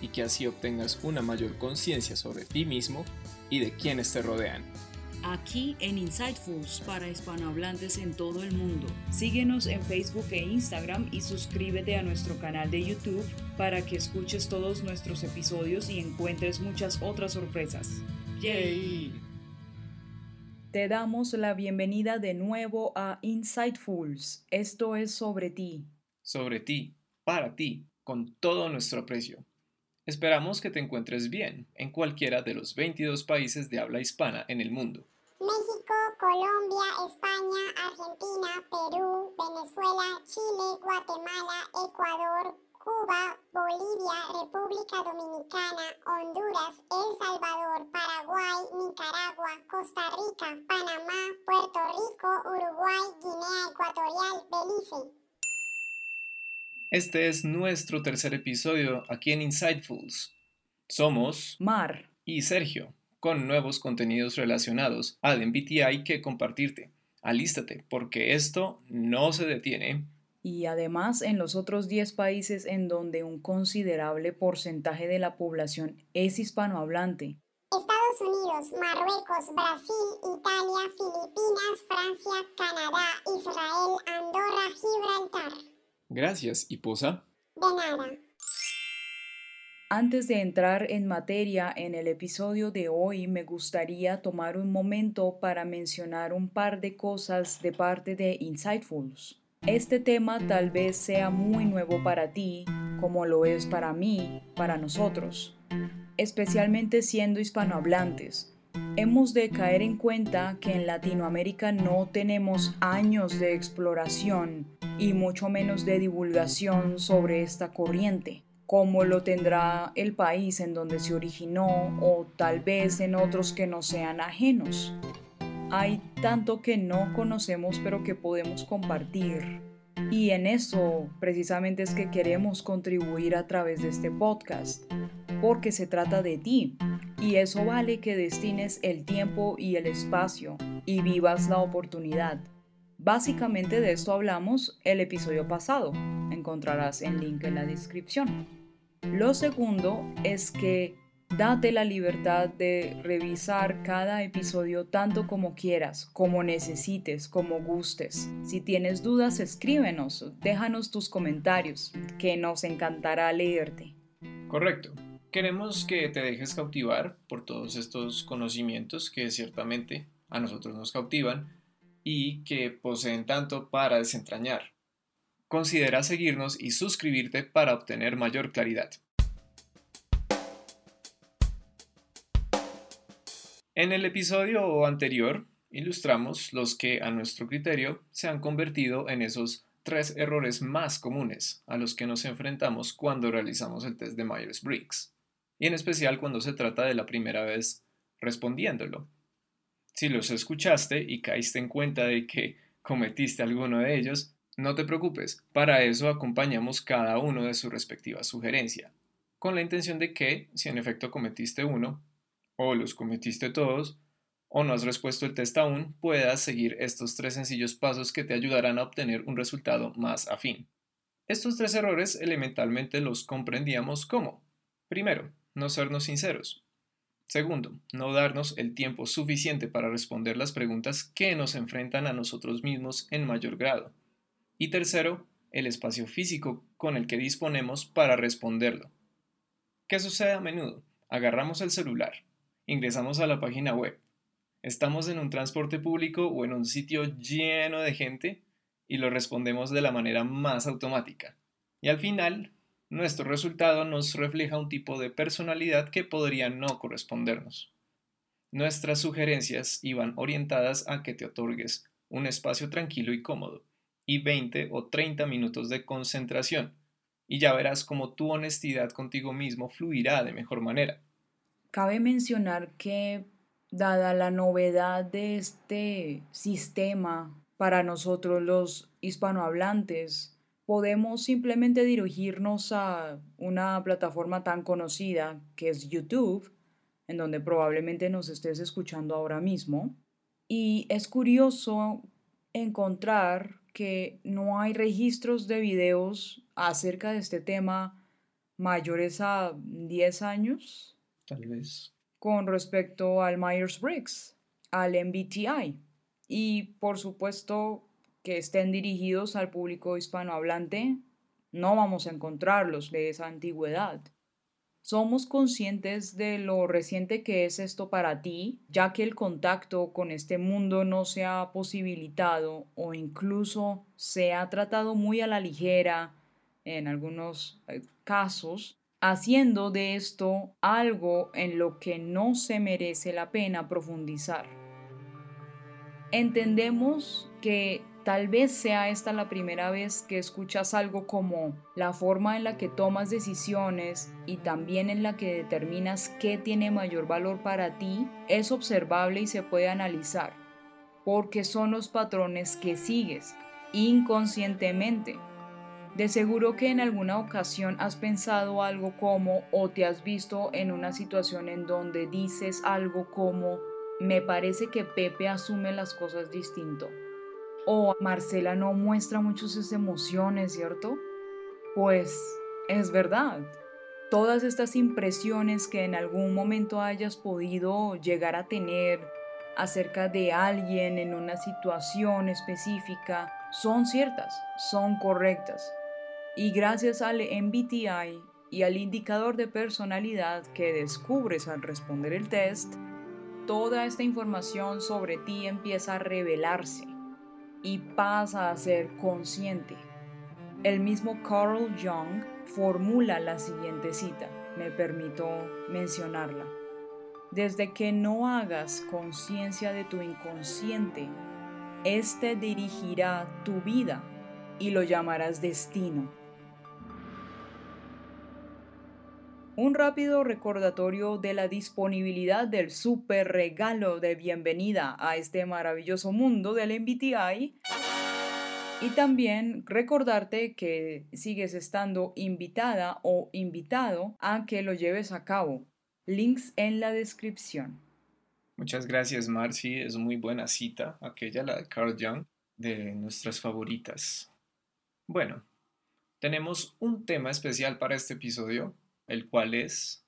y que así obtengas una mayor conciencia sobre ti mismo y de quienes te rodean. Aquí en Insightfuls para hispanohablantes en todo el mundo. Síguenos en Facebook e Instagram y suscríbete a nuestro canal de YouTube para que escuches todos nuestros episodios y encuentres muchas otras sorpresas. ¡Yay! Te damos la bienvenida de nuevo a Insightfuls. Esto es sobre ti. Sobre ti, para ti, con todo nuestro aprecio. Esperamos que te encuentres bien en cualquiera de los 22 países de habla hispana en el mundo. México, Colombia, España, Argentina, Perú, Venezuela, Chile, Guatemala, Ecuador, Cuba, Bolivia, República Dominicana, Honduras, El Salvador, Paraguay, Nicaragua, Costa Rica, Panamá, Puerto Rico, Uruguay, Guinea Ecuatorial, Belice. Este es nuestro tercer episodio aquí en Insightfuls. Somos Mar y Sergio, con nuevos contenidos relacionados al MBTI que compartirte. Alístate, porque esto no se detiene. Y además en los otros 10 países en donde un considerable porcentaje de la población es hispanohablante. Estados Unidos, Marruecos, Brasil, Italia, Filipinas, Francia, Canadá, Israel, Andorra, Gibraltar. Gracias, ¿y posa? De nada. Antes de entrar en materia en el episodio de hoy, me gustaría tomar un momento para mencionar un par de cosas de parte de Insightfuls. Este tema tal vez sea muy nuevo para ti, como lo es para mí, para nosotros, especialmente siendo hispanohablantes. Hemos de caer en cuenta que en Latinoamérica no tenemos años de exploración y mucho menos de divulgación sobre esta corriente, como lo tendrá el país en donde se originó o tal vez en otros que no sean ajenos. Hay tanto que no conocemos pero que podemos compartir. Y en eso precisamente es que queremos contribuir a través de este podcast, porque se trata de ti. Y eso vale que destines el tiempo y el espacio y vivas la oportunidad. Básicamente de esto hablamos el episodio pasado. Encontrarás el link en la descripción. Lo segundo es que date la libertad de revisar cada episodio tanto como quieras, como necesites, como gustes. Si tienes dudas, escríbenos, déjanos tus comentarios, que nos encantará leerte. Correcto. Queremos que te dejes cautivar por todos estos conocimientos que ciertamente a nosotros nos cautivan y que poseen tanto para desentrañar. Considera seguirnos y suscribirte para obtener mayor claridad. En el episodio anterior ilustramos los que a nuestro criterio se han convertido en esos tres errores más comunes a los que nos enfrentamos cuando realizamos el test de Myers-Briggs, y en especial cuando se trata de la primera vez respondiéndolo. Si los escuchaste y caíste en cuenta de que cometiste alguno de ellos, no te preocupes, para eso acompañamos cada uno de su respectiva sugerencia, con la intención de que, si en efecto cometiste uno, o los cometiste todos, o no has respuesto el test aún, puedas seguir estos tres sencillos pasos que te ayudarán a obtener un resultado más afín. Estos tres errores elementalmente los comprendíamos como, primero, no sernos sinceros. Segundo, no darnos el tiempo suficiente para responder las preguntas que nos enfrentan a nosotros mismos en mayor grado. Y tercero, el espacio físico con el que disponemos para responderlo. ¿Qué sucede a menudo? Agarramos el celular, ingresamos a la página web, estamos en un transporte público o en un sitio lleno de gente y lo respondemos de la manera más automática. Y al final nuestro resultado nos refleja un tipo de personalidad que podría no correspondernos. Nuestras sugerencias iban orientadas a que te otorgues un espacio tranquilo y cómodo, y 20 o 30 minutos de concentración, y ya verás cómo tu honestidad contigo mismo fluirá de mejor manera. Cabe mencionar que, dada la novedad de este sistema para nosotros los hispanohablantes, podemos simplemente dirigirnos a una plataforma tan conocida que es YouTube, en donde probablemente nos estés escuchando ahora mismo. Y es curioso encontrar que no hay registros de videos acerca de este tema mayores a 10 años. Tal vez. Con respecto al Myers-Briggs, al MBTI. Y por supuesto que estén dirigidos al público hispanohablante, no vamos a encontrarlos de esa antigüedad. Somos conscientes de lo reciente que es esto para ti, ya que el contacto con este mundo no se ha posibilitado o incluso se ha tratado muy a la ligera en algunos eh, casos, haciendo de esto algo en lo que no se merece la pena profundizar. Entendemos que Tal vez sea esta la primera vez que escuchas algo como la forma en la que tomas decisiones y también en la que determinas qué tiene mayor valor para ti es observable y se puede analizar, porque son los patrones que sigues inconscientemente. De seguro que en alguna ocasión has pensado algo como o te has visto en una situación en donde dices algo como me parece que Pepe asume las cosas distinto o Marcela no muestra mucho sus emociones, ¿cierto? Pues es verdad. Todas estas impresiones que en algún momento hayas podido llegar a tener acerca de alguien en una situación específica son ciertas, son correctas. Y gracias al MBTI y al indicador de personalidad que descubres al responder el test, toda esta información sobre ti empieza a revelarse y pasa a ser consciente. El mismo Carl Jung formula la siguiente cita, me permito mencionarla. Desde que no hagas conciencia de tu inconsciente, éste dirigirá tu vida y lo llamarás destino. Un rápido recordatorio de la disponibilidad del super regalo de bienvenida a este maravilloso mundo del MBTI. Y también recordarte que sigues estando invitada o invitado a que lo lleves a cabo. Links en la descripción. Muchas gracias, Marcy. Es muy buena cita, aquella, la de Carl Jung, de nuestras favoritas. Bueno, tenemos un tema especial para este episodio el cual es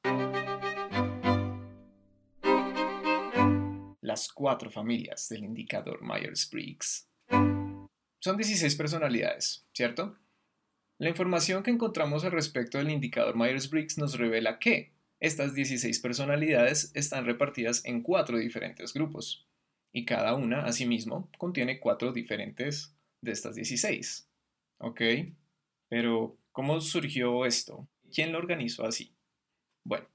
las cuatro familias del indicador Myers-Briggs. Son 16 personalidades, ¿cierto? La información que encontramos al respecto del indicador Myers-Briggs nos revela que estas 16 personalidades están repartidas en cuatro diferentes grupos, y cada una, asimismo, contiene cuatro diferentes de estas 16. ¿Ok? Pero, ¿cómo surgió esto? ¿Quién lo organizó así? Bueno,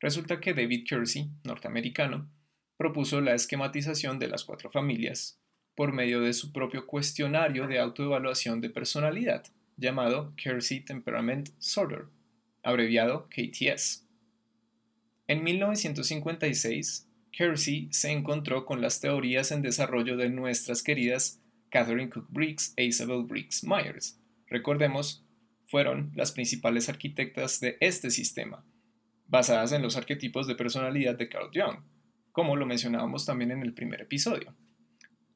resulta que David Kersey, norteamericano, propuso la esquematización de las cuatro familias por medio de su propio cuestionario de autoevaluación de personalidad, llamado Kersey Temperament Sorter, abreviado KTS. En 1956, Kersey se encontró con las teorías en desarrollo de nuestras queridas Catherine Cook Briggs e Isabel Briggs Myers. Recordemos fueron las principales arquitectas de este sistema, basadas en los arquetipos de personalidad de Carl Jung, como lo mencionábamos también en el primer episodio,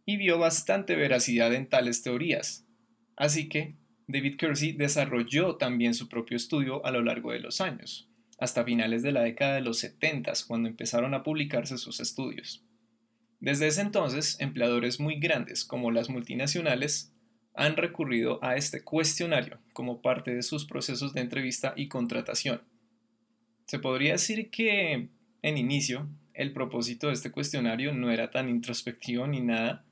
y vio bastante veracidad en tales teorías. Así que David Kersey desarrolló también su propio estudio a lo largo de los años, hasta finales de la década de los 70 cuando empezaron a publicarse sus estudios. Desde ese entonces, empleadores muy grandes como las multinacionales han recurrido a este cuestionario como parte de sus procesos de entrevista y contratación. Se podría decir que, en inicio, el propósito de este cuestionario no era tan introspectivo ni nada,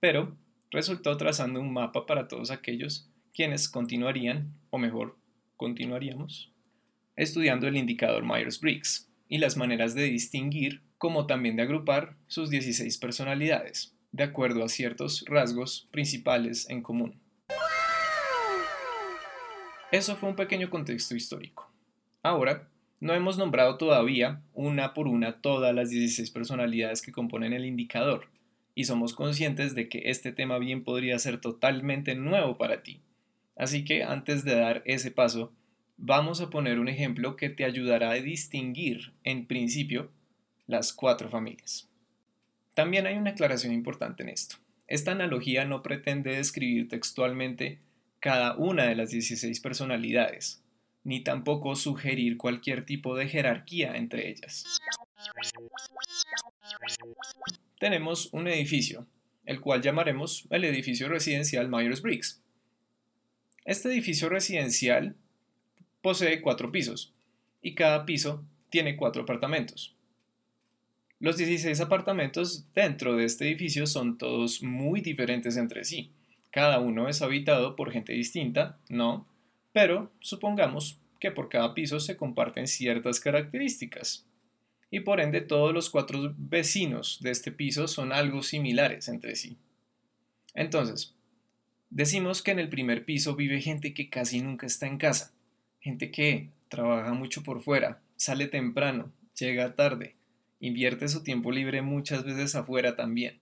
pero resultó trazando un mapa para todos aquellos quienes continuarían, o mejor, continuaríamos, estudiando el indicador Myers-Briggs y las maneras de distinguir, como también de agrupar sus 16 personalidades de acuerdo a ciertos rasgos principales en común. Eso fue un pequeño contexto histórico. Ahora No hemos nombrado todavía una por una todas las 16 personalidades que componen el indicador, y somos conscientes de que este tema bien podría ser totalmente nuevo para ti. Así que antes de dar ese paso, vamos a poner un ejemplo que te ayudará a distinguir, en principio, las cuatro familias. También hay una aclaración importante en esto. Esta analogía no pretende describir textualmente cada una de las 16 personalidades, ni tampoco sugerir cualquier tipo de jerarquía entre ellas. Tenemos un edificio, el cual llamaremos el edificio residencial Myers-Briggs. Este edificio residencial posee cuatro pisos y cada piso tiene cuatro apartamentos. Los 16 apartamentos dentro de este edificio son todos muy diferentes entre sí. Cada uno es habitado por gente distinta, ¿no? pero supongamos que por cada piso se comparten ciertas características. Y por ende todos los cuatro vecinos de este piso son algo similares entre sí. Entonces, decimos que en el primer piso vive gente que casi nunca está en casa, gente que trabaja mucho por fuera, sale temprano, llega tarde, invierte su tiempo libre muchas veces afuera también.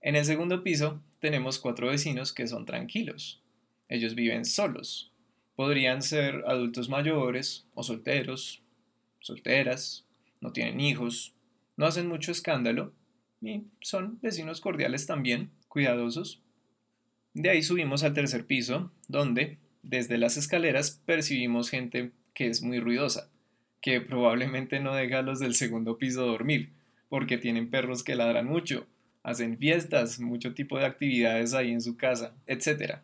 En el segundo piso tenemos cuatro vecinos que son tranquilos. Ellos viven solos, Podrían ser adultos mayores o solteros, solteras, no tienen hijos, no hacen mucho escándalo y son vecinos cordiales también, cuidadosos. De ahí subimos al tercer piso, donde desde las escaleras percibimos gente que es muy ruidosa, que probablemente no deja a los del segundo piso dormir, porque tienen perros que ladran mucho, hacen fiestas, mucho tipo de actividades ahí en su casa, etc.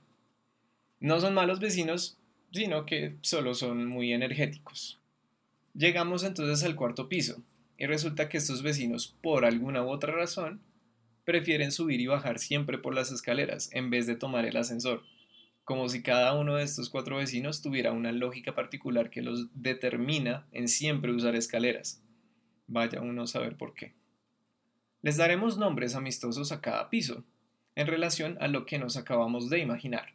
No son malos vecinos, sino que solo son muy energéticos. Llegamos entonces al cuarto piso y resulta que estos vecinos, por alguna u otra razón, prefieren subir y bajar siempre por las escaleras en vez de tomar el ascensor, como si cada uno de estos cuatro vecinos tuviera una lógica particular que los determina en siempre usar escaleras. Vaya uno a saber por qué. Les daremos nombres amistosos a cada piso, en relación a lo que nos acabamos de imaginar.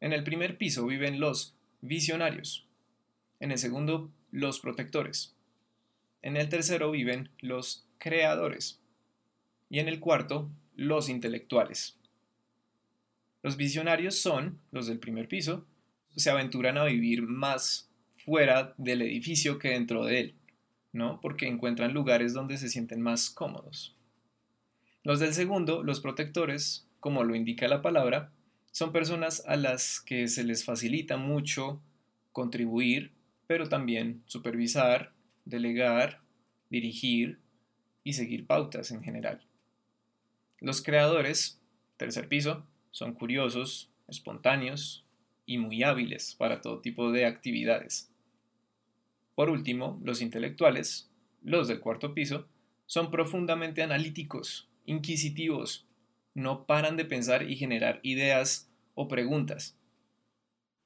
En el primer piso viven los visionarios. En el segundo, los protectores. En el tercero viven los creadores. Y en el cuarto, los intelectuales. Los visionarios son, los del primer piso, se aventuran a vivir más fuera del edificio que dentro de él, ¿no? Porque encuentran lugares donde se sienten más cómodos. Los del segundo, los protectores, como lo indica la palabra, son personas a las que se les facilita mucho contribuir, pero también supervisar, delegar, dirigir y seguir pautas en general. Los creadores, tercer piso, son curiosos, espontáneos y muy hábiles para todo tipo de actividades. Por último, los intelectuales, los del cuarto piso, son profundamente analíticos, inquisitivos, no paran de pensar y generar ideas o preguntas.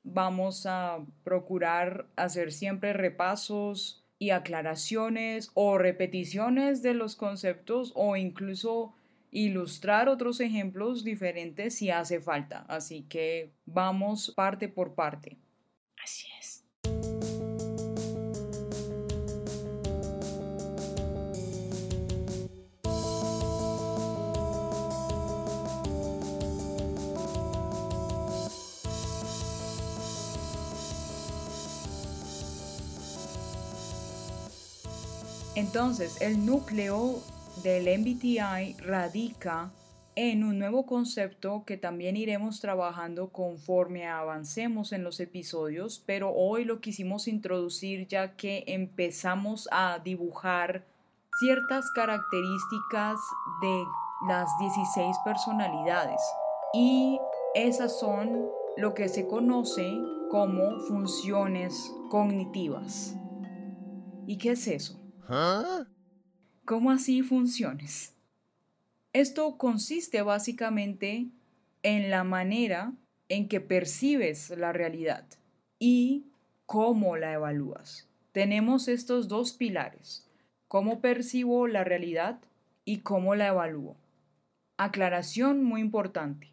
Vamos a procurar hacer siempre repasos y aclaraciones o repeticiones de los conceptos o incluso ilustrar otros ejemplos diferentes si hace falta. Así que vamos parte por parte. Así es. Entonces, el núcleo del MBTI radica en un nuevo concepto que también iremos trabajando conforme avancemos en los episodios, pero hoy lo quisimos introducir ya que empezamos a dibujar ciertas características de las 16 personalidades y esas son lo que se conoce como funciones cognitivas. ¿Y qué es eso? ¿Ah? ¿Cómo así funciones? Esto consiste básicamente en la manera en que percibes la realidad y cómo la evalúas. Tenemos estos dos pilares, cómo percibo la realidad y cómo la evalúo. Aclaración muy importante.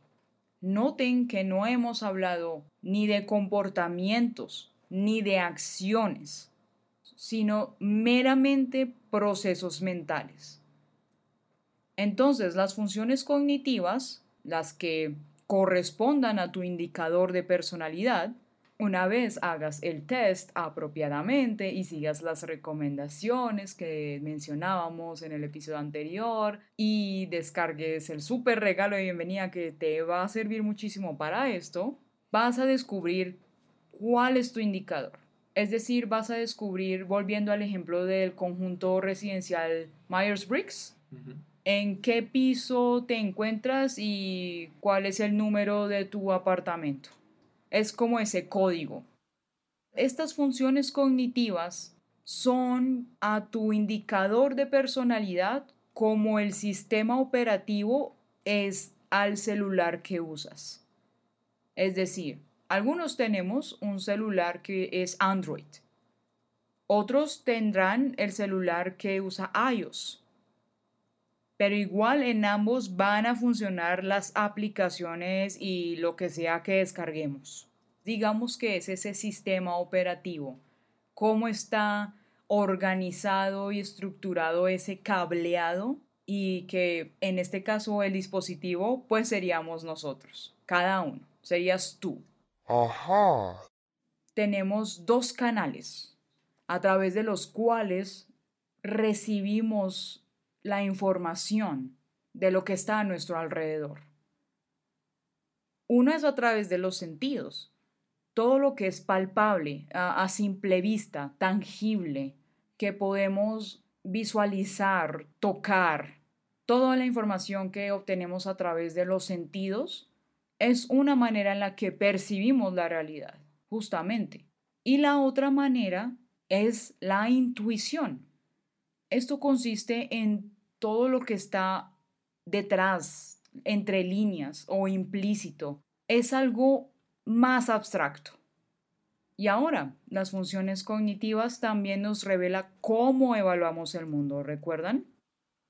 Noten que no hemos hablado ni de comportamientos ni de acciones sino meramente procesos mentales. Entonces, las funciones cognitivas, las que correspondan a tu indicador de personalidad, una vez hagas el test apropiadamente y sigas las recomendaciones que mencionábamos en el episodio anterior y descargues el super regalo de bienvenida que te va a servir muchísimo para esto, vas a descubrir cuál es tu indicador. Es decir, vas a descubrir, volviendo al ejemplo del conjunto residencial Myers-Briggs, en qué piso te encuentras y cuál es el número de tu apartamento es como ese código. Estas funciones cognitivas son a tu indicador de personalidad como el sistema operativo es al celular que usas. Es decir, algunos tenemos un celular que es Android. Otros tendrán el celular que usa iOS. Pero igual en ambos van a funcionar las aplicaciones y lo que sea que descarguemos. Digamos que es ese sistema operativo. ¿Cómo está organizado y estructurado ese cableado? Y que en este caso el dispositivo pues seríamos nosotros, cada uno, serías tú. Tenemos dos canales a través de los cuales recibimos la información de lo que está a nuestro alrededor. Uno es a través de los sentidos, todo lo que es palpable, a, simple vista, tangible, que podemos visualizar, tocar, toda la información que obtenemos a través de los sentidos es una manera en la que percibimos la realidad, justamente. Y la otra manera es la intuición. Esto consiste en todo lo que está detrás, entre líneas o implícito. Es algo más abstracto. Y ahora, las funciones cognitivas también nos revela cómo evaluamos el mundo, ¿recuerdan?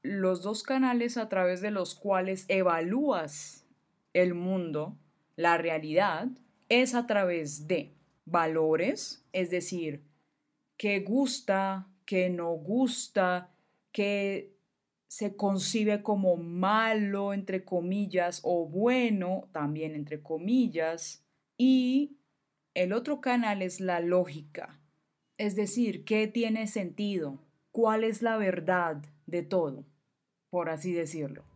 Los dos canales a través de los cuales evalúas el mundo, la realidad, es a través de valores, es decir, qué gusta, qué no gusta, qué se concibe como malo, entre comillas, o bueno, también entre comillas, y el otro canal es la lógica, es decir, qué tiene sentido, cuál es la verdad de todo, por así decirlo.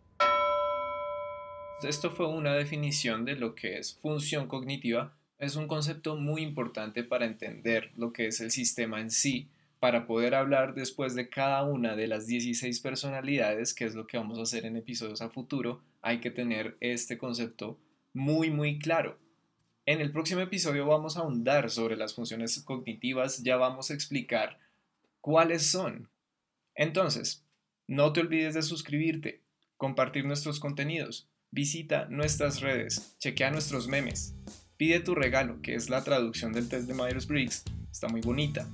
Esto fue una definición de lo que es función cognitiva. Es un concepto muy importante para entender lo que es el sistema en sí para poder hablar después de cada una de las 16 personalidades, que es lo que vamos a hacer en episodios a futuro, hay que tener este concepto muy, muy claro. En el próximo episodio vamos a ahondar sobre las funciones cognitivas, ya vamos a explicar cuáles son. Entonces, no te olvides de suscribirte, compartir nuestros contenidos, visita nuestras redes, chequea nuestros memes, pide tu regalo, que es la traducción del test de Myers-Briggs, está muy bonita.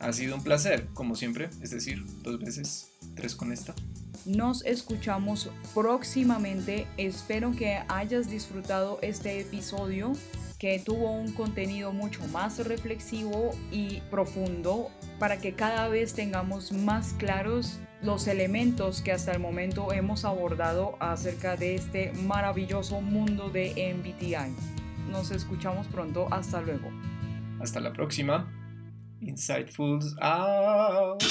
Ha sido un placer, como siempre, es decir, dos veces, tres con esta. Nos escuchamos próximamente. Espero que hayas disfrutado este episodio que tuvo un contenido mucho más reflexivo y profundo para que cada vez tengamos más claros los elementos que hasta el momento hemos abordado acerca de este maravilloso mundo de MBTI. Nos escuchamos pronto. Hasta luego. Hasta la próxima. Insightfuls out.